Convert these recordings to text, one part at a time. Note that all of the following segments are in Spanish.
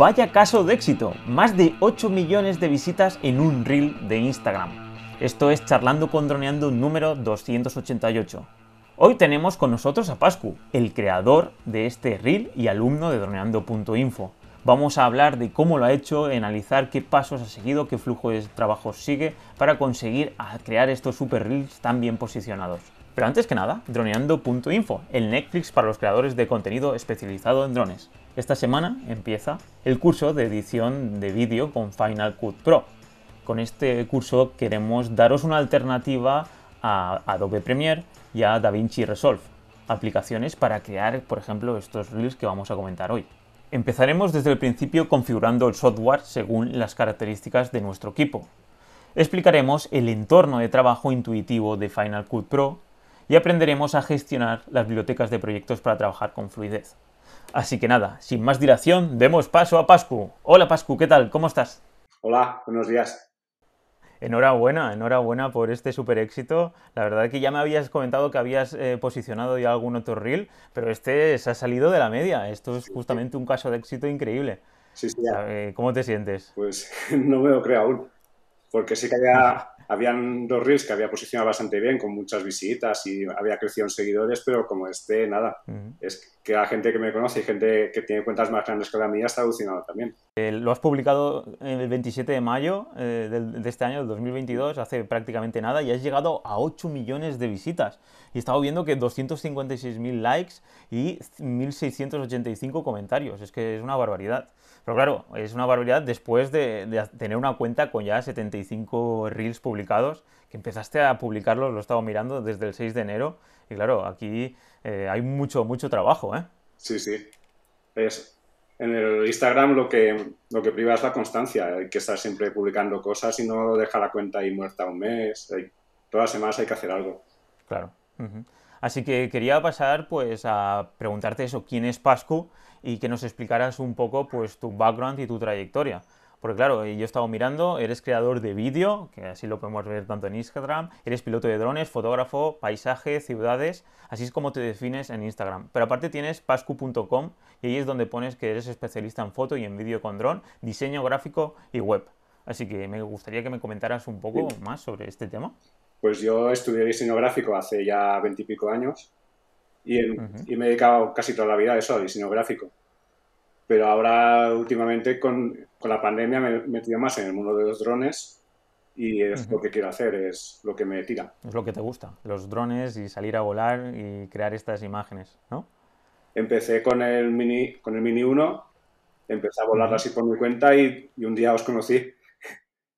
Vaya caso de éxito, más de 8 millones de visitas en un reel de Instagram. Esto es Charlando con Droneando número 288. Hoy tenemos con nosotros a Pascu, el creador de este reel y alumno de droneando.info. Vamos a hablar de cómo lo ha hecho, analizar qué pasos ha seguido, qué flujo de trabajo sigue para conseguir crear estos super reels tan bien posicionados. Pero antes que nada, droneando.info, el Netflix para los creadores de contenido especializado en drones. Esta semana empieza el curso de edición de vídeo con Final Cut Pro. Con este curso queremos daros una alternativa a Adobe Premiere y a DaVinci Resolve, aplicaciones para crear, por ejemplo, estos reels que vamos a comentar hoy. Empezaremos desde el principio configurando el software según las características de nuestro equipo. Explicaremos el entorno de trabajo intuitivo de Final Cut Pro y aprenderemos a gestionar las bibliotecas de proyectos para trabajar con fluidez. Así que nada, sin más dilación, demos paso a Pascu. Hola Pascu, ¿qué tal? ¿Cómo estás? Hola, buenos días. Enhorabuena, enhorabuena por este super éxito. La verdad es que ya me habías comentado que habías eh, posicionado ya algún otro reel, pero este se ha salido de la media. Esto es justamente un caso de éxito increíble. Sí, sí. Eh, ¿Cómo te sientes? Pues no me lo creo aún, porque sí que había, habían dos reels que había posicionado bastante bien, con muchas visitas y había crecido en seguidores, pero como este, nada. Es que la gente que me conoce y gente que tiene cuentas más grandes que la mía está alucinado también. Eh, lo has publicado el 27 de mayo eh, de, este año, del 2022, hace prácticamente nada, y has llegado a 8 millones de visitas. Y he estado viendo que 256.000 likes y 1.685 comentarios. Es que es una barbaridad. Pero claro, es una barbaridad después de, tener una cuenta con ya 75 reels publicados, que empezaste a publicarlos, lo he estado mirando desde el 6 de enero, y claro, aquí eh, hay mucho, mucho trabajo, ¿eh? Sí, sí. Es, en el Instagram lo que, lo que priva es la constancia, hay que estar siempre publicando cosas y no dejar la cuenta ahí muerta un mes, todas las semanas hay que hacer algo. Claro. Así que quería pasar pues a preguntarte eso, ¿quién es Pascu? Y que nos explicaras un poco pues tu background y tu trayectoria. Porque claro, yo he estado mirando, eres creador de vídeo, que así lo podemos ver tanto en Instagram, eres piloto de drones, fotógrafo, paisaje, ciudades, así es como te defines en Instagram. Pero aparte tienes pascu.com y ahí es donde pones que eres especialista en foto y en vídeo con dron, diseño gráfico y web. Así que me gustaría que me comentaras un poco más sobre este tema. Pues yo estudié diseño gráfico hace ya veintipico años y, me he dedicado casi toda la vida a eso, al diseño gráfico. Pero ahora, últimamente, con, la pandemia me he metido más en el mundo de los drones y es lo que quiero hacer, es lo que me tira. Es lo que te gusta, los drones y salir a volar y crear estas imágenes, ¿no? Empecé con el Mini, con el Mini 1, empecé a volar así por mi cuenta y, y un día os conocí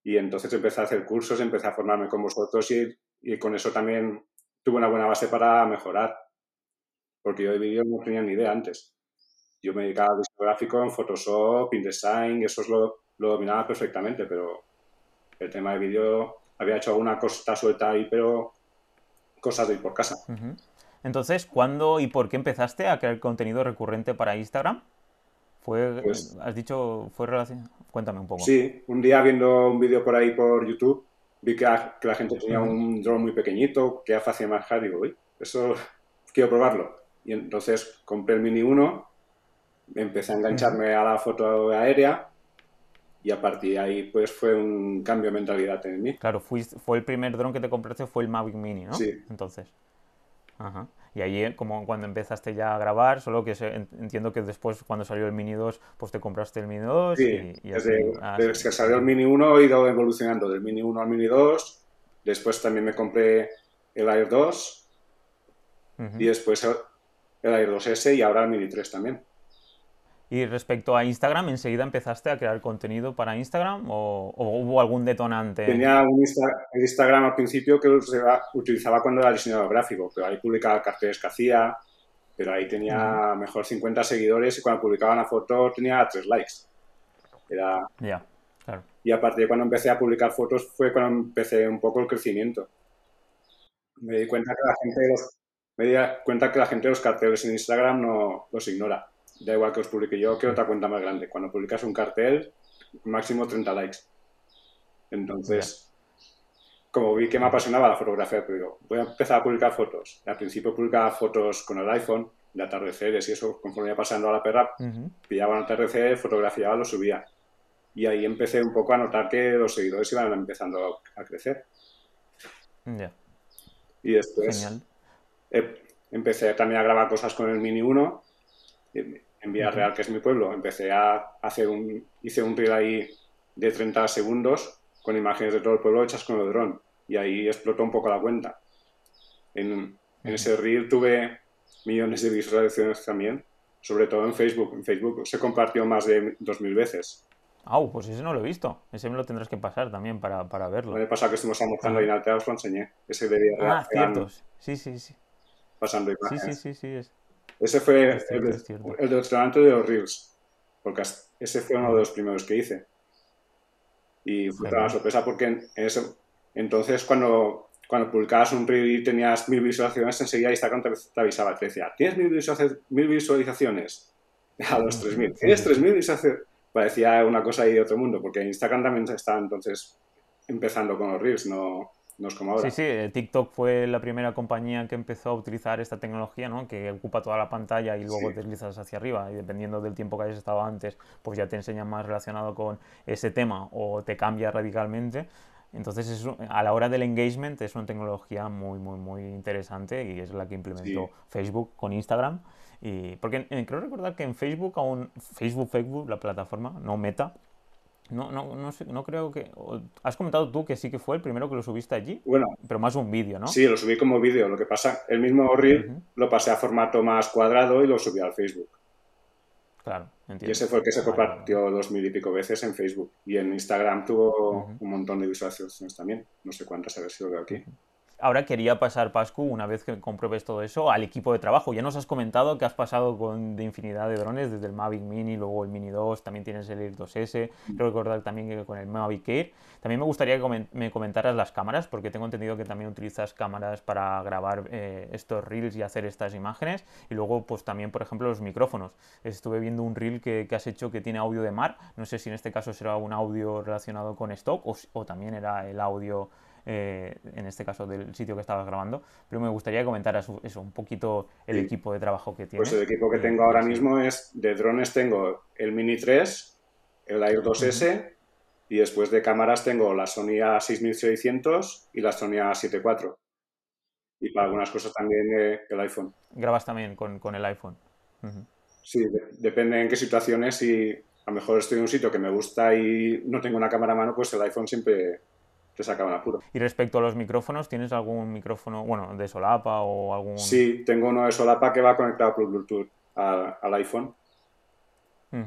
y entonces empecé a hacer cursos, empecé a formarme con vosotros y, y con eso también tuve una buena base para mejorar. Porque yo de vídeo no tenía ni idea antes. Yo me dedicaba al diseño gráfico en Photoshop, InDesign, eso lo, lo dominaba perfectamente, pero el tema de vídeo había hecho alguna cosa suelta ahí, pero cosas de ir por casa. Entonces, ¿cuándo y por qué empezaste a crear contenido recurrente para Instagram? Fue, pues has dicho, fue relación. Cuéntame un poco. Sí, un día viendo un vídeo por ahí por YouTube, vi que, la gente tenía un drone muy pequeñito, que era fácil de manejar, digo, uy, eso quiero probarlo. Y entonces compré el Mini 1, empecé a engancharme a la foto aérea y a partir de ahí pues fue un cambio de mentalidad en mí. Claro, fue el primer dron que te compraste fue el Mavic Mini, ¿no? Sí. Entonces. Ajá. Y ahí, eh, como cuando empezaste ya a grabar, solo que entiendo que después, cuando salió el Mini 2, pues te compraste el Mini 2. Sí, y, desde, que salió el Mini 1 he ido evolucionando del Mini 1 al Mini 2. Después también me compré el Air 2. Y después el Air 2S y ahora el Mini 3 también. Y respecto a Instagram, ¿enseguida empezaste a crear contenido para Instagram o, hubo algún detonante? Tenía un Instagram al principio que utilizaba cuando era diseñador gráfico, pero ahí publicaba carteles que hacía, pero ahí tenía mejor 50 seguidores y cuando publicaba una foto tenía 3 likes. Era... Claro. Y a partir de cuando empecé a publicar fotos fue cuando empecé un poco el crecimiento. Me di cuenta que la gente los, me di cuenta que la gente de los carteles en Instagram no los ignora da igual que os publique yo que otra cuenta más grande. Cuando publicas un cartel, máximo 30 likes. Entonces, como vi que me apasionaba la fotografía, pues digo, voy a empezar a publicar fotos. Al principio publicaba fotos con el iPhone de atardeceres y eso, conforme iba pasando a la perra, pillaba un atardecer, fotografiaba, lo subía. Y ahí empecé un poco a notar que los seguidores iban empezando a, crecer. Y después empecé también a grabar cosas con el Mini 1 en Villarreal, que es mi pueblo. Empecé a hacer un, hice un reel ahí de 30 segundos con imágenes de todo el pueblo hechas con el dron. Y ahí explotó un poco la cuenta. En, en ese reel tuve millones de visualizaciones también, sobre todo en Facebook. En Facebook se compartió más de 2.000 veces. Ah, pues ese no lo he visto. Ese me lo tendrás que pasar también para, para verlo. El pasado que estuvimos almorzando ahí en Altea os lo enseñé. Ese de Ah, cierto. Sí, sí, sí. Pasando imágenes. Sí, sí, sí, sí. Ese fue el, el de los Reels. Porque ese fue uno de los primeros que hice. Y fue una sorpresa porque en, ese, entonces cuando, cuando publicabas un reel y tenías mil visualizaciones, enseguida Instagram te, te avisaba, te decía, ¿tienes mil visualizaciones? A los tres mil. ¿Tienes tres mil visualizaciones? parecía una cosa ahí de otro mundo, porque Instagram también está entonces empezando con los Reels, no, no es como ahora. Sí, sí, eh, TikTok fue la primera compañía que empezó a utilizar esta tecnología, ¿no? Que ocupa toda la pantalla y luego te deslizas hacia arriba y dependiendo del tiempo que hayas estado antes, pues ya te enseña más relacionado con ese tema o te cambia radicalmente. Entonces, a la hora del engagement es una tecnología muy, muy, muy interesante y es la que implementó Facebook con Instagram. Y, porque creo recordar que en Facebook, aún Facebook, Facebook, la plataforma, no Meta, no, no, no, sé, no creo que... Has comentado tú que sí que fue el primero que lo subiste allí, bueno, pero más un vídeo, ¿no? Sí, lo subí como vídeo. Lo que pasa, el mismo reel lo pasé a formato más cuadrado y lo subí al Facebook. Claro, entiendo. Y ese fue el que se compartió dos mil y pico veces en Facebook. Y en Instagram tuvo un montón de visualizaciones también. No sé cuántas, a ver si lo veo aquí. Ahora quería pasar, Pascu, una vez que compruebes todo eso, al equipo de trabajo. Ya nos has comentado que has pasado con de infinidad de drones, desde el Mavic Mini, luego el Mini 2, también tienes el Air 2S, quiero recordar también que con el Mavic Air. También me gustaría que me comentaras las cámaras, porque tengo entendido que también utilizas cámaras para grabar eh, estos reels y hacer estas imágenes. Y luego, pues también, por ejemplo, los micrófonos. Estuve viendo un reel que, has hecho que tiene audio de mar. No sé si en este caso será un audio relacionado con stock o, o también era el audio eh, en este caso del sitio que estabas grabando, pero me gustaría comentar eso, un poquito el equipo de trabajo que tienes. Pues el equipo que tengo ahora mismo es, de drones tengo el Mini 3, el Air 2S y después de cámaras tengo la Sony A6600 y la Sony A74. Y para algunas cosas también eh, el iPhone. ¿Grabas también con, el iPhone? Sí, depende en qué situaciones y a lo mejor estoy en un sitio que me gusta y no tengo una cámara a mano, pues el iPhone siempre te sacaban apuro. Y respecto a los micrófonos, ¿tienes algún micrófono, bueno, de solapa o algún...? Sí, tengo uno de solapa que va conectado por Bluetooth al, iPhone.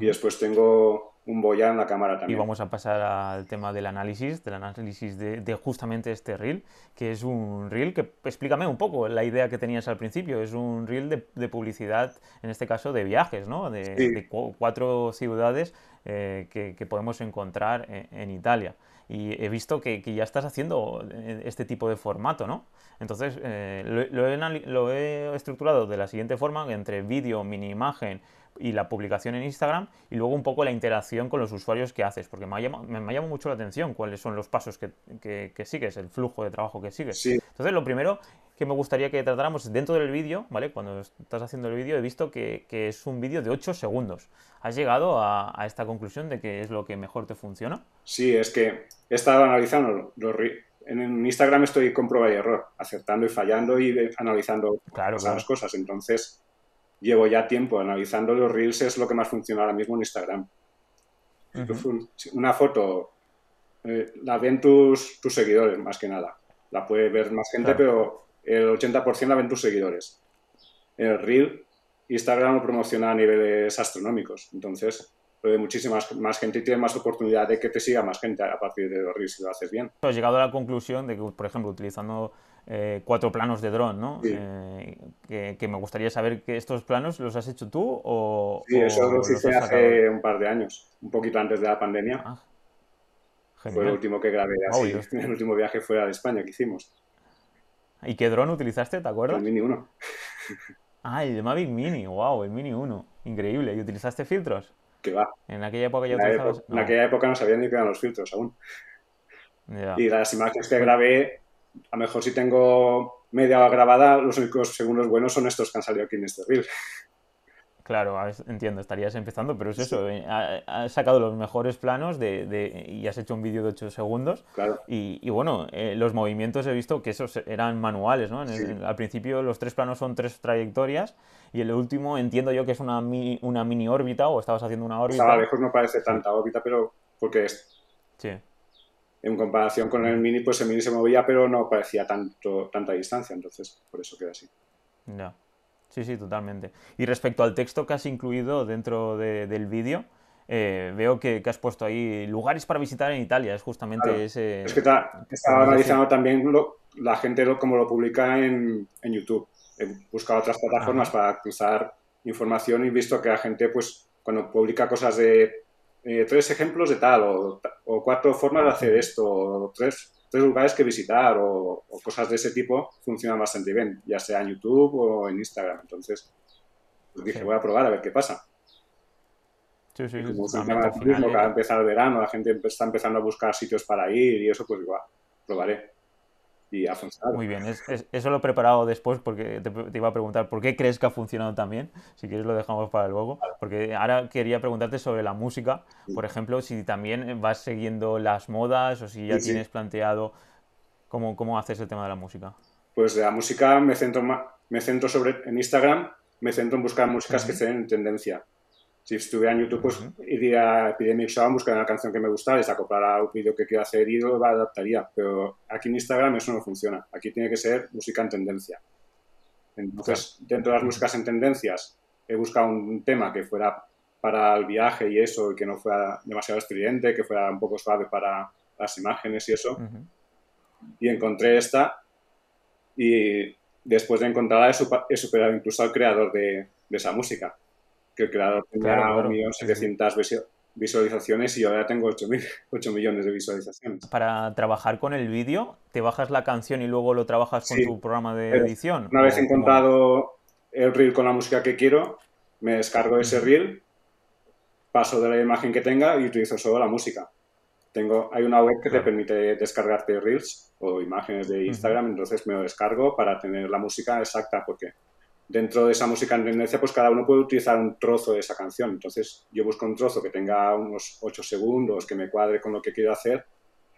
Y después tengo un boya en la cámara también. Y vamos a pasar al tema del análisis, del análisis de, justamente este reel, que es un reel que, explícame un poco la idea que tenías al principio, es un reel de, publicidad, en este caso de viajes, ¿no? De, cuatro ciudades eh, que, podemos encontrar en Italia y he visto que, ya estás haciendo eh, este tipo de formato, ¿no? Entonces, eh, lo, he, estructurado de la siguiente forma, entre vídeo, mini imagen y la publicación en Instagram, y luego un poco la interacción con los usuarios que haces, porque me ha llamado, me, mucho la atención cuáles son los pasos que, sigues, el flujo de trabajo que sigues. Entonces, lo primero que me gustaría que tratáramos dentro del vídeo, ¿vale? Cuando estás haciendo el vídeo he visto que, es un vídeo de 8 segundos. ¿Has llegado a, esta conclusión de que es lo que mejor te funciona? Sí, es que he estado analizando los, en Instagram estoy con prueba y error, acertando y fallando y analizando las cosas. Entonces, llevo ya tiempo analizando los reels, es lo que más funciona ahora mismo en Instagram. Una foto eh, la ven tus, tus, seguidores, más que nada. La puede ver más gente, pero el 80% la ven tus seguidores. El Reel, Instagram lo promociona a niveles astronómicos. Entonces, lo ve muchísimas más gente y tiene más oportunidad de que te siga más gente a partir de los Reels si lo haces bien. Has llegado a la conclusión de que, por ejemplo, utilizando eh, cuatro planos de dron, ¿no? Eh, que, me gustaría saber que estos planos los has hecho tú o... Sí, eso lo hice hace un par de años, un poquito antes de la pandemia. Ah, fue el último que grabé así. el último viaje fuera de España que hicimos. ¿Y qué dron utilizaste, te acuerdas? El Mini 1. ah, el Mavic Mini, wow, el Mini 1. Increíble. ¿Y utilizaste filtros? Que va. En aquella época ya en utilizabas... En aquella época no sabía ni qué eran los filtros aún. Y las imágenes que grabé, a lo mejor si tengo media hora grabada, los únicos segundos buenos son estos que han salido aquí en este reel. Claro, entiendo, estarías empezando, pero es eso, eh, has sacado los mejores planos de, y has hecho un vídeo de 8 segundos. Claro. Y, bueno, eh, los movimientos he visto que esos eran manuales, ¿no? al principio los tres planos son tres trayectorias y el último entiendo yo que es una mini, una mini órbita o estabas haciendo una órbita. Estaba lejos, no parece tanta órbita, pero porque es... Sí. En comparación con el mini, pues el mini se movía, pero no parecía tanto, tanta distancia, entonces por eso queda así. Ya. Sí, sí, totalmente. Y respecto al texto que has incluido dentro del vídeo, eh, veo que, has puesto ahí lugares para visitar en Italia, es justamente ese... Es que estaba analizando también la gente lo, como lo publica en, YouTube. He buscado otras plataformas para cruzar información y visto que la gente, pues, cuando publica cosas de eh, tres ejemplos de tal, o, o, cuatro formas de hacer esto, o tres tres lugares que visitar o, cosas de ese tipo funcionan bastante bien, ya sea en YouTube o en Instagram. Entonces, pues dije, voy a probar a ver qué pasa. Sí, sí, como funciona el turismo, que va a empezar el verano, la gente está empezando a buscar sitios para ir y eso, pues igual, probaré y ha funcionado. Muy bien, eso lo he preparado después porque te, iba a preguntar por qué crees que ha funcionado también. Si quieres lo dejamos para luego. Porque ahora quería preguntarte sobre la música. Por ejemplo, si también vas siguiendo las modas o si ya tienes planteado cómo, cómo haces el tema de la música. Pues de la música me centro, me centro sobre, en Instagram, me centro en buscar músicas que estén en tendencia si estuviera en YouTube, pues iría a Epidemic Sound, buscar una canción que me gustara se acoplara un vídeo que quiero hacer y lo adaptaría. Pero aquí en Instagram eso no funciona. Aquí tiene que ser música en tendencia. Entonces, dentro de las músicas en tendencias, he buscado un tema que fuera para el viaje y eso, y que no fuera demasiado estridente, que fuera un poco suave para las imágenes y eso. Y encontré esta y después de encontrarla he, superado incluso al creador de esa música que el creador tenía claro, 700 visualizaciones y yo ahora tengo 8, 8 millones de visualizaciones. Para trabajar con el vídeo, ¿te bajas la canción y luego lo trabajas con tu programa de edición? Una vez encontrado el reel con la música que quiero, me descargo ese reel, paso de la imagen que tenga y utilizo solo la música. Tengo, hay una web que te permite descargarte reels o imágenes de Instagram, entonces me lo descargo para tener la música exacta, porque dentro de esa música en tendencia, pues cada uno puede utilizar un trozo de esa canción. Entonces yo busco un trozo que tenga unos 8 segundos, que me cuadre con lo que quiero hacer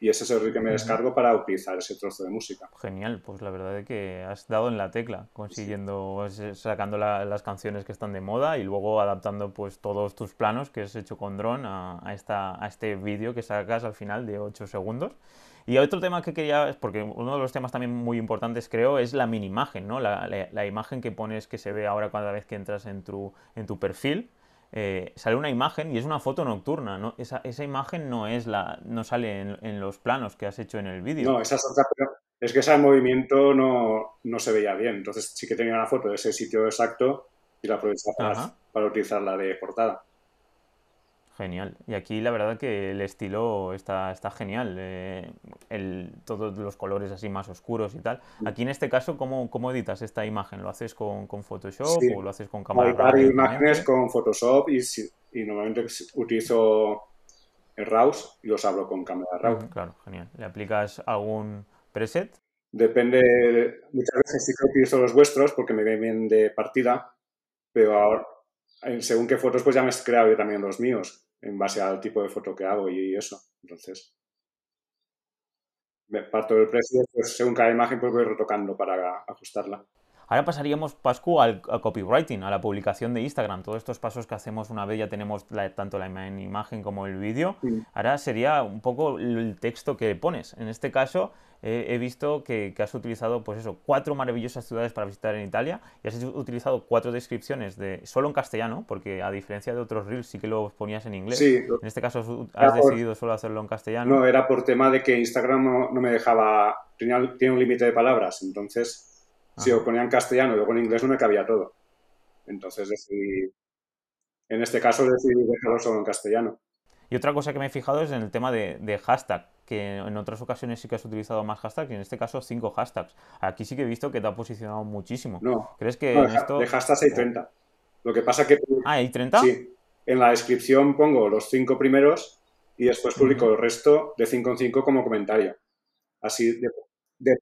y ese es el que me descargo para utilizar ese trozo de música. Genial, pues la verdad es que has dado en la tecla, consiguiendo, sacando las canciones que están de moda y luego adaptando pues todos tus planos que has hecho con dron a, esta, a este vídeo que sacas al final de 8 segundos. Y otro tema que quería, porque uno de los temas también muy importantes creo es la mini imagen, ¿no? La, la, imagen que pones que se ve ahora cada vez que entras en tu, en tu perfil. Eh, sale una imagen y es una foto nocturna, ¿no? Esa, esa imagen no es la, no sale en, los planos que has hecho en el vídeo. No, esa es otra, pero es que ese movimiento no, no, se veía bien. Entonces sí que tenía una foto de ese sitio exacto y la aproveché para, para utilizarla de portada. Genial. Y aquí la verdad que el estilo está, está genial. Eh, el, todos los colores así más oscuros y tal. Aquí en este caso, ¿cómo, cómo editas esta imagen? ¿Lo haces con, con Photoshop o lo haces con cámara RAW? imágenes con Photoshop y, y, normalmente utilizo el RAWs y los hablo con cámara RAW. claro, genial. ¿Le aplicas algún preset? Depende. Muchas veces sí que utilizo los vuestros porque me ven bien de partida, pero ahora según qué fotos, pues ya me he creado yo también los míos en base al tipo de foto que hago y eso. Entonces, me parto del precio, pues según cada imagen, pues voy retocando para ajustarla. Ahora pasaríamos, Pascu, al, copywriting, a la publicación de Instagram. Todos estos pasos que hacemos una vez ya tenemos tanto la imagen como el vídeo. Ahora sería un poco el texto que pones. En este caso, he visto que, has utilizado, pues eso, cuatro maravillosas ciudades para visitar en Italia y has utilizado cuatro descripciones de solo en castellano, porque a diferencia de otros reels sí que lo ponías en inglés. Sí, en este caso has decidido solo hacerlo en castellano. No, era por tema de que Instagram no, me dejaba, tenía, tiene un límite de palabras, entonces si lo ponía en castellano y luego en inglés no me cabía todo. Entonces decidí, en este caso decidí dejarlo solo en castellano. Y otra cosa que me he fijado es en el tema de, hashtag, que en otras ocasiones sí que has utilizado más hashtags y en este caso cinco hashtags. Aquí sí que he visto que te ha posicionado muchísimo. No. ¿Crees que en esto... de hashtags hay 30. Lo que pasa que... Ah, ¿hay 30? Sí. En la descripción pongo los cinco primeros y después publico el resto de 5 en 5 como comentario. Así, de, de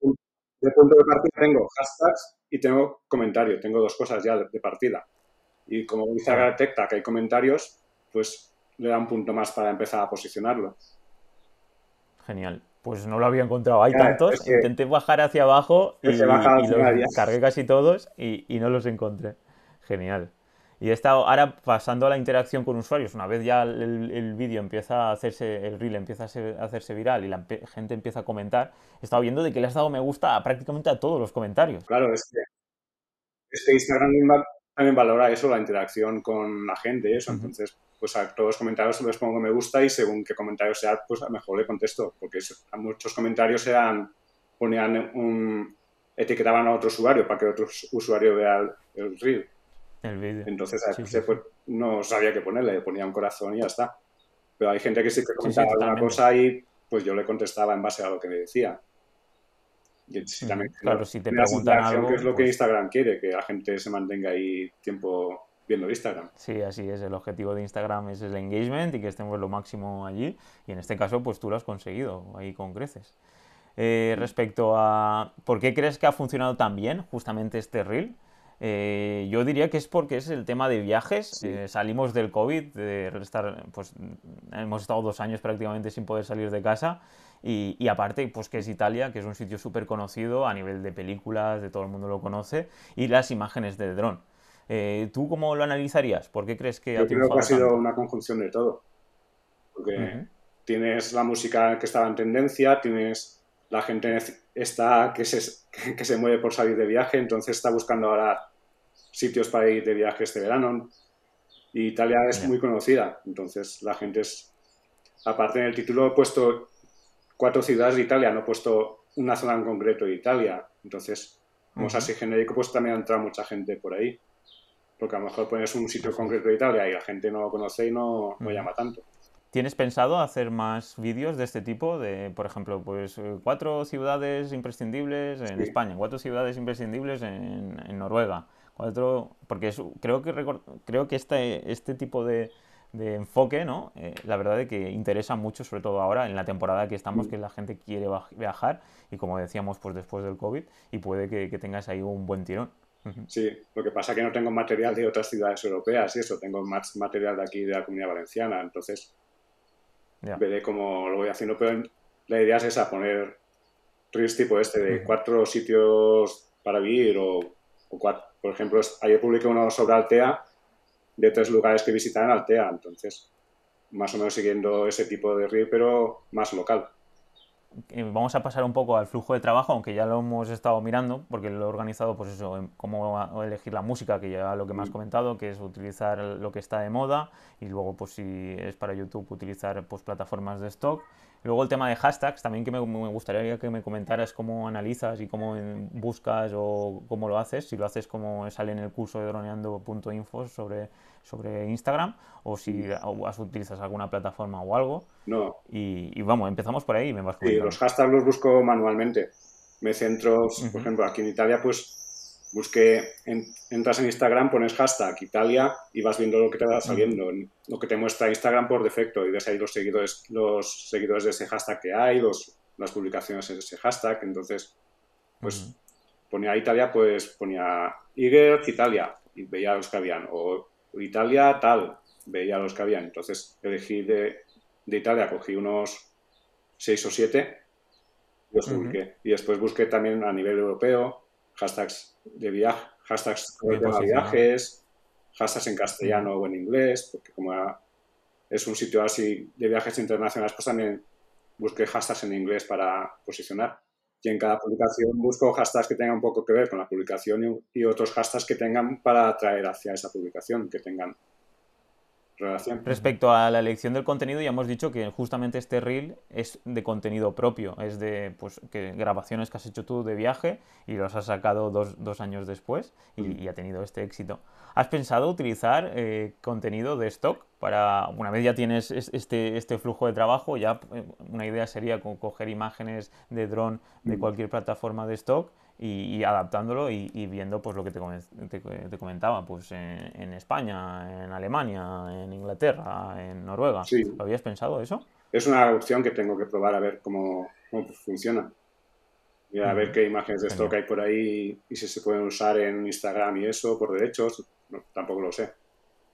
punto de partida tengo hashtags y tengo comentarios. Tengo dos cosas ya de, partida. Y como Instagram detecta que hay comentarios, pues le da un punto más para empezar a posicionarlo. Genial. Pues no lo había encontrado. Hay tantos. Intenté bajar hacia abajo y, los cargué casi todos y, y no los encontré. Genial. Y he estado ahora pasando a la interacción con usuarios. Una vez ya el, vídeo empieza a hacerse, el reel empieza a, hacerse viral y la gente empieza a comentar, he estado viendo de que le has dado me gusta a prácticamente a todos los comentarios. Claro, es que, es Instagram también valora eso, la interacción con la gente y eso. Entonces, pues a todos los comentarios les pongo me gusta y según qué comentario sea, pues a mejor le contesto. Porque a muchos comentarios eran, ponían un, etiquetaban a otro usuario para que otro usuario vea el, el reel. Entonces a pues, no sabía qué ponerle, le ponía un corazón y ya está. Pero hay gente que sí que comentaba alguna cosa y pues yo le contestaba en base a lo que me decía. Y claro, si te preguntan algo... Que es lo que pues Instagram quiere, que la gente se mantenga ahí tiempo viendo Instagram. Sí, así es. El objetivo de Instagram es el engagement y que estemos lo máximo allí. Y en este caso, pues tú lo has conseguido ahí con creces. Eh, respecto a por qué crees que ha funcionado tan bien justamente este reel, eh, yo diría que es porque es el tema de viajes. Eh, salimos del COVID, de estar, pues hemos estado dos años prácticamente sin poder salir de casa. Y, aparte, pues que es Italia, que es un sitio súper conocido a nivel de películas, de todo el mundo lo conoce, y las imágenes de dron. Eh, ¿Tú cómo lo analizarías? ¿Por qué crees que Yo creo que ha sido una conjunción de todo. Porque tienes la música que estaba en tendencia, tienes la gente está que se, que se mueve por salir de viaje, entonces está buscando ahora sitios para ir de viaje este verano. Y Italia es muy conocida, entonces la gente es... Aparte en el título he puesto cuatro ciudades de Italia, no he puesto una zona en concreto de Italia. Entonces, como es así genérico, pues también entra mucha gente por ahí. Porque a lo mejor pones un sitio concreto de Italia y la gente no lo conoce y no, no llama tanto. ¿Tienes pensado hacer más vídeos de este tipo? De, por ejemplo, pues eh, cuatro ciudades imprescindibles en España, cuatro ciudades imprescindibles en, Noruega, cuatro... Porque creo que, creo que este, este tipo de, enfoque, ¿no? Eh, la verdad es que interesa mucho, sobre todo ahora, en la temporada que estamos, mm. que la gente quiere viajar y como decíamos, pues después del COVID, y puede que, que tengas ahí un buen tirón. Sí, lo que pasa es que no tengo material de otras ciudades europeas y eso, tengo más material de aquí de la comunidad valenciana, entonces Veré cómo lo voy haciendo, pero la idea es esa, poner tres tipo este de cuatro sitios para vivir o, cuatro, por ejemplo, ayer publiqué uno sobre Altea de tres lugares que visitar en Altea, entonces más o menos siguiendo ese tipo de reel, pero más local. Eh, vamos a pasar un poco al flujo de trabajo, aunque ya lo hemos estado mirando, porque lo he organizado, pues eso, cómo elegir la música, que ya lo que me has mm. comentado, que es utilizar lo que está de moda, y luego, pues si es para YouTube, utilizar pues plataformas de stock. Luego el tema de hashtags, también que me, gustaría que me comentaras cómo analizas y cómo buscas o cómo lo haces, si lo haces como sale en el curso de droneando.info sobre, sobre Instagram o si mm. utilizas alguna plataforma o algo. No. Y, vamos, empezamos por ahí y me vas Sí, los hashtags los busco manualmente. Me centro, por ejemplo, aquí en Italia, pues busqué, entras en Instagram, pones hashtag Italia y vas viendo lo que te va saliendo, lo que te muestra Instagram por defecto y ves ahí los seguidores, los seguidores de ese hashtag que hay, los, las publicaciones de ese hashtag. Entonces, pues ponía Italia, pues ponía Iger Italia y veía los que habían, o Italia tal, veía los que habían. Entonces elegí de, de Italia, cogí unos seis o siete y los publiqué. Y después busqué también a nivel europeo hashtags de viaje, hashtags de viajes, hashtags en castellano o en inglés, porque como es un sitio así de viajes internacionales, pues también busqué hashtags en inglés para posicionar. Y en cada publicación busco hashtags que tengan un poco que ver con la publicación y, y otros hashtags que tengan para atraer hacia esa publicación, que tengan Respecto a la elección del contenido, ya hemos dicho que justamente este reel es de contenido propio, es de pues, que grabaciones que has hecho tú de viaje y los has sacado dos, años después mm. y, ha tenido este éxito. ¿Has pensado utilizar eh, contenido de stock para, una vez ya tienes este, este flujo de trabajo, ya eh, una idea sería coger imágenes de dron de mm. cualquier plataforma de stock y, adaptándolo y, viendo pues lo que te, te, comentaba pues en, España, en Alemania, en Inglaterra, en Noruega. ¿Lo habías pensado eso? Es una opción que tengo que probar a ver cómo, cómo funciona. Mira, a ver qué imágenes de stock hay por ahí y si se pueden usar en Instagram y eso por derechos. tampoco lo sé.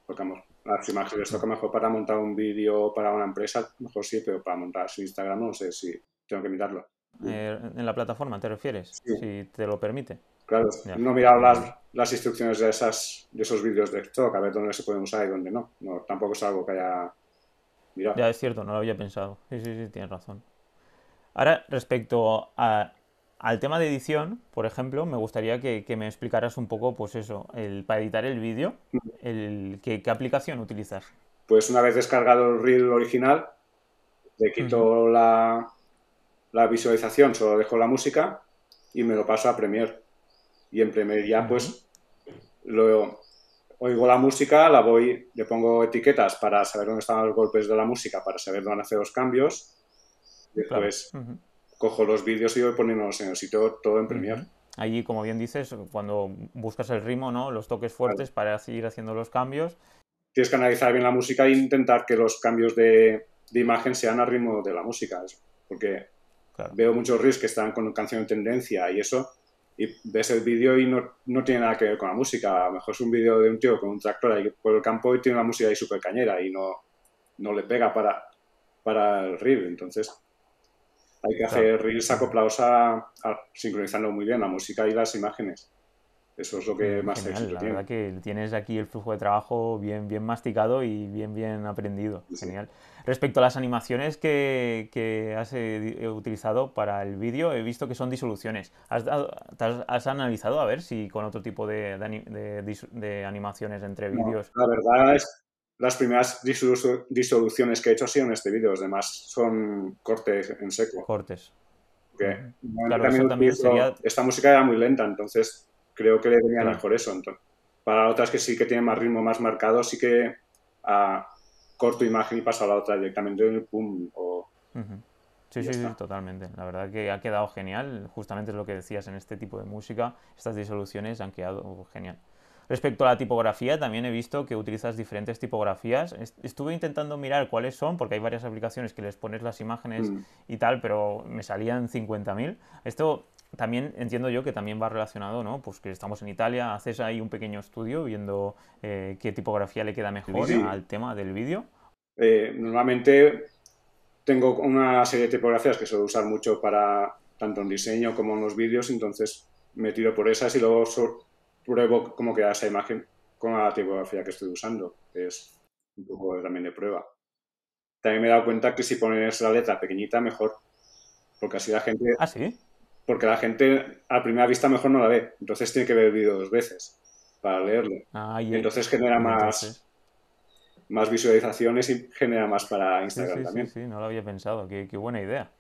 Porque las imágenes de stock a lo mejor para montar un vídeo para una empresa, mejor sí, pero para montar su Instagram no sé si tengo que mirarlo. Eh, ¿En la plataforma te refieres? Si te lo permite. Claro, no he mirado las, las, instrucciones de, esas, de esos vídeos de stock, a ver dónde se pueden usar y dónde no. no tampoco es algo que haya mirado. Ya es cierto, no lo había pensado. Sí, sí, sí, tienes razón. Ahora, respecto a, al tema de edición, por ejemplo, me gustaría que, me explicaras un poco, pues eso, el, para editar el vídeo, el, ¿qué, aplicación utilizas? Pues una vez descargado el reel original, le quito la, la, visualización, solo dejo la música y me lo paso a Premiere. Y en Premiere ya, pues, lo, oigo la música, la voy, le pongo etiquetas para saber dónde están los golpes de la música, para saber dónde hacer los cambios. Después cojo los vídeos y voy poniéndolos en el sitio todo en Premiere. Allí, como bien dices, cuando buscas el ritmo, ¿no? Los toques fuertes para ir haciendo los cambios. Tienes que analizar bien la música e intentar que los cambios de, imagen sean al ritmo de la música. Porque veo muchos reels que están con canción en tendencia y eso, y ves el vídeo y no, no, tiene nada que ver con la música. A lo mejor es un vídeo de un tío con un tractor ahí por el campo y tiene una música ahí súper cañera y no, no le pega para, para el reel. Entonces, hay que hacer reels acoplados a, sincronizando muy bien la música y las imágenes. Eso es lo que más Genial, La verdad que tienes aquí el flujo de trabajo bien, bien masticado y bien, bien aprendido. Genial. Respecto a las animaciones que, has eh, utilizado para el vídeo, he visto que son disoluciones. ¿Has, has, analizado a ver si con otro tipo de, de, animaciones entre vídeos? la verdad es las primeras disoluciones que he hecho han sido en este vídeo, los demás son cortes en seco. Cortes. también sería... Esta música era muy lenta, entonces creo que le venía mejor eso. Entonces, para otras que sí que tienen más ritmo, más marcado, sí que a corto imagen y paso a la otra directamente en el pum. O... Sí, sí, sí, totalmente. La verdad que ha quedado genial. Justamente es lo que decías en este tipo de música. Estas disoluciones han quedado genial. Respecto a la tipografía, también he visto que utilizas diferentes tipografías. Estuve intentando mirar cuáles son, porque hay varias aplicaciones que les pones las imágenes mm. y tal, pero me salían 50.000. Esto también entiendo yo que también va relacionado, ¿no? Pues que estamos en Italia, haces ahí un pequeño estudio viendo eh, qué tipografía le queda mejor al tema del vídeo. Eh, normalmente tengo una serie de tipografías que suelo usar mucho para tanto en diseño como en los vídeos, entonces me tiro por esas y luego pruebo cómo queda esa imagen con la tipografía que estoy usando, es un poco también de prueba. También me he dado cuenta que si pones la letra pequeñita, mejor, porque así la gente... ¿Ah, sí? Porque la gente a primera vista mejor no la ve, entonces tiene que ver el vídeo dos veces para leerlo. Ah, entonces genera más, más visualizaciones y genera más para Instagram también. Sí, sí, no lo había pensado, qué, qué buena idea.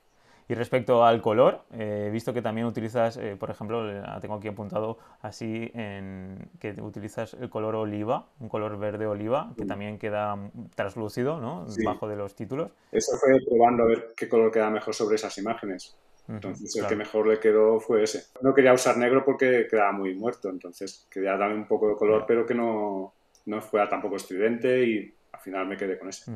Y respecto al color, eh, he visto que también utilizas, eh, por ejemplo, tengo aquí apuntado así, en, que utilizas el color oliva, un color verde oliva, que también queda translúcido, ¿no? Bajo de los títulos. Eso fue probando a ver qué color queda mejor sobre esas imágenes. Entonces el que mejor le quedó fue ese. No quería usar negro porque quedaba muy muerto, entonces quería darle un poco de color, pero que no, no fuera tampoco estridente y al final me quedé con ese.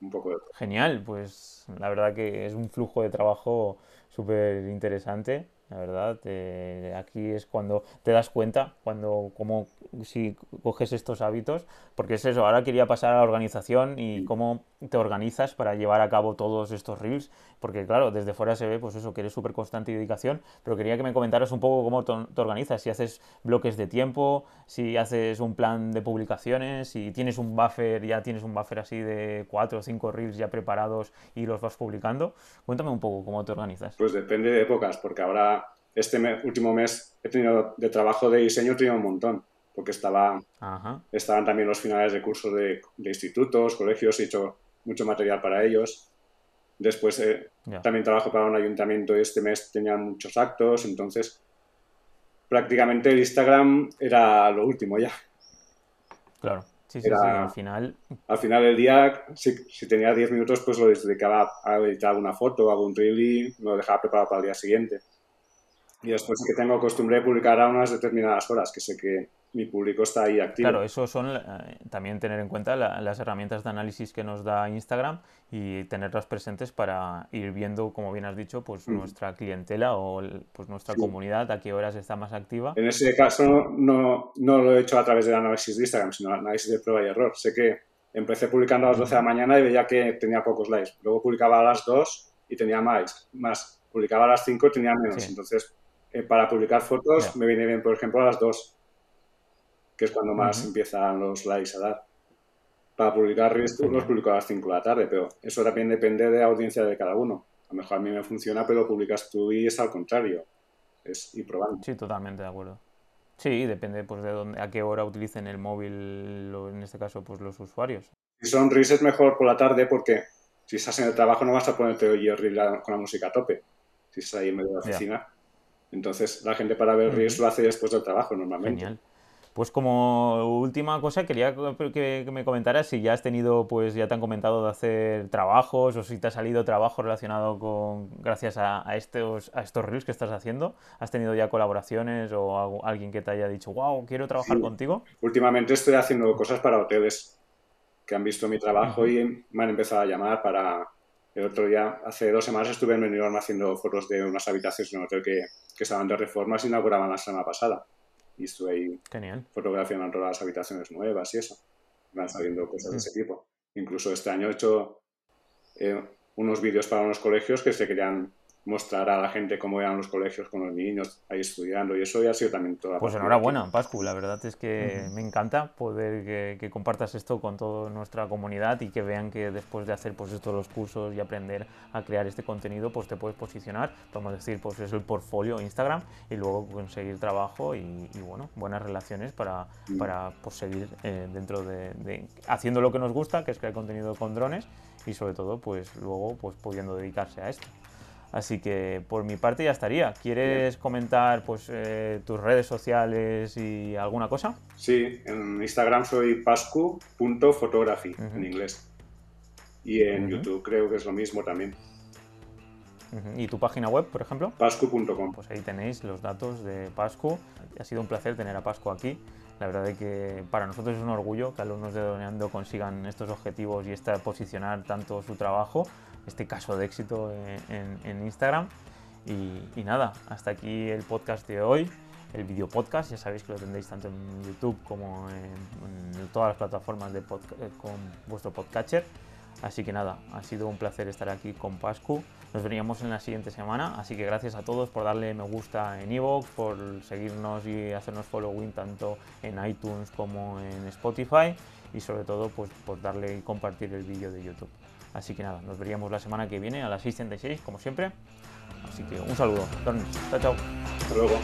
Un poco Genial, pues la verdad que es un flujo de trabajo súper interesante la verdad. Eh, aquí es cuando te das cuenta, cuando como si coges estos hábitos, porque es eso, ahora quería pasar a la organización y cómo te organizas para llevar a cabo todos estos reels, porque claro, desde fuera se ve pues eso, que eres súper constante y dedicación, pero quería que me comentaras un poco cómo te, organizas, si haces bloques de tiempo, si haces un plan de publicaciones, si tienes un buffer, ya tienes un buffer así de cuatro o cinco reels ya preparados y los vas publicando. Cuéntame un poco cómo te organizas. Pues depende de épocas, porque ahora este último mes he tenido de trabajo de diseño, he tenido un montón, porque estaba, estaban también los finales de cursos de, institutos, colegios, he hecho mucho material para ellos. Después eh, también trabajo para un ayuntamiento y este mes tenía muchos actos, entonces prácticamente el Instagram era lo último ya. Claro, sí, sí, sí, al final. Al final del día, si, tenía 10 minutos, pues lo dedicaba a editar una foto, algún reel y lo dejaba preparado para el día siguiente. Y después que tengo costumbre de publicar a unas determinadas horas, que sé que mi público está ahí activo. Claro, eso son eh, también tener en cuenta las herramientas de análisis que nos da Instagram y tenerlas presentes para ir viendo, como bien has dicho, pues mm. nuestra clientela o pues nuestra comunidad, a qué horas está más activa. En ese caso no, no lo he hecho a través del análisis de Instagram, sino análisis de prueba y error. Sé que empecé publicando a las 12 de la mañana y veía que tenía pocos likes. Luego publicaba a las 2 y tenía más. más. Publicaba a las 5 y tenía menos. Entonces, eh, para publicar fotos me viene bien, por ejemplo, a las 2 que es cuando más empiezan los likes a dar. Para publicar Reels los publico a las 5 de la tarde, pero eso también depende de la audiencia de cada uno. A lo mejor a mí me funciona, pero publicas tú y es al contrario. Es ir probando. Sí, totalmente de acuerdo. Sí, depende pues, de dónde, a qué hora utilicen el móvil, en este caso, pues los usuarios. Si son Reels es mejor por la tarde porque si estás en el trabajo no vas a ponerte oír Reels con la música a tope. Si estás ahí en medio de la oficina. Entonces la gente para ver Reels lo hace después del trabajo normalmente. Genial. Pues como última cosa, quería que, me comentaras si ya has tenido, pues ya te han comentado de hacer trabajos o si te ha salido trabajo relacionado con, gracias a, estos, a estos reels que estás haciendo. ¿Has tenido ya colaboraciones o alguien que te haya dicho, wow, quiero trabajar contigo? Últimamente estoy haciendo cosas para hoteles que han visto mi trabajo y me han empezado a llamar para... El otro día, hace dos semanas estuve en Benidorm haciendo fotos de unas habitaciones en un hotel que, que estaban de reformas y inauguraban la semana pasada y estuve ahí fotografiando todas las habitaciones nuevas y eso. Van saliendo cosas de mm. ese tipo. Incluso este año he hecho eh, unos vídeos para unos colegios que se querían mostrar a la gente cómo eran los colegios con los niños ahí estudiando y eso ya ha sido también toda Pues enhorabuena, Pascu, la verdad es que me encanta poder que, compartas esto con toda nuestra comunidad y que vean que después de hacer pues estos los cursos y aprender a crear este contenido pues te puedes posicionar, podemos decir pues es el portfolio Instagram y luego conseguir trabajo y, bueno, buenas relaciones para, para pues, seguir eh, dentro de, de, haciendo lo que nos gusta, que es crear contenido con drones y sobre todo pues luego pues pudiendo dedicarse a esto. Así que por mi parte ya estaría. ¿Quieres comentar pues, eh, tus redes sociales y alguna cosa? Sí, en Instagram soy pascu.photography en inglés. Y en YouTube creo que es lo mismo también. ¿Y tu página web, por ejemplo? pascu.com. Pues ahí tenéis los datos de Pascu. Ha sido un placer tener a Pascu aquí. La verdad es que para nosotros es un orgullo que alumnos de Doneando consigan estos objetivos y esta, posicionar tanto su trabajo este caso de éxito en, Instagram. Y, nada, hasta aquí el podcast de hoy, el video podcast, ya sabéis que lo tendréis tanto en YouTube como en, todas las plataformas de eh, con vuestro podcatcher. Así que nada, ha sido un placer estar aquí con Pascu. Nos veríamos en la siguiente semana, así que gracias a todos por darle me gusta en iVoox, por seguirnos y hacernos following tanto en iTunes como en Spotify y sobre todo pues por darle y compartir el vídeo de YouTube. Así que nada, nos veríamos la semana que viene a las 6.36, como siempre. Así que un saludo. Chao, chao. Hasta luego.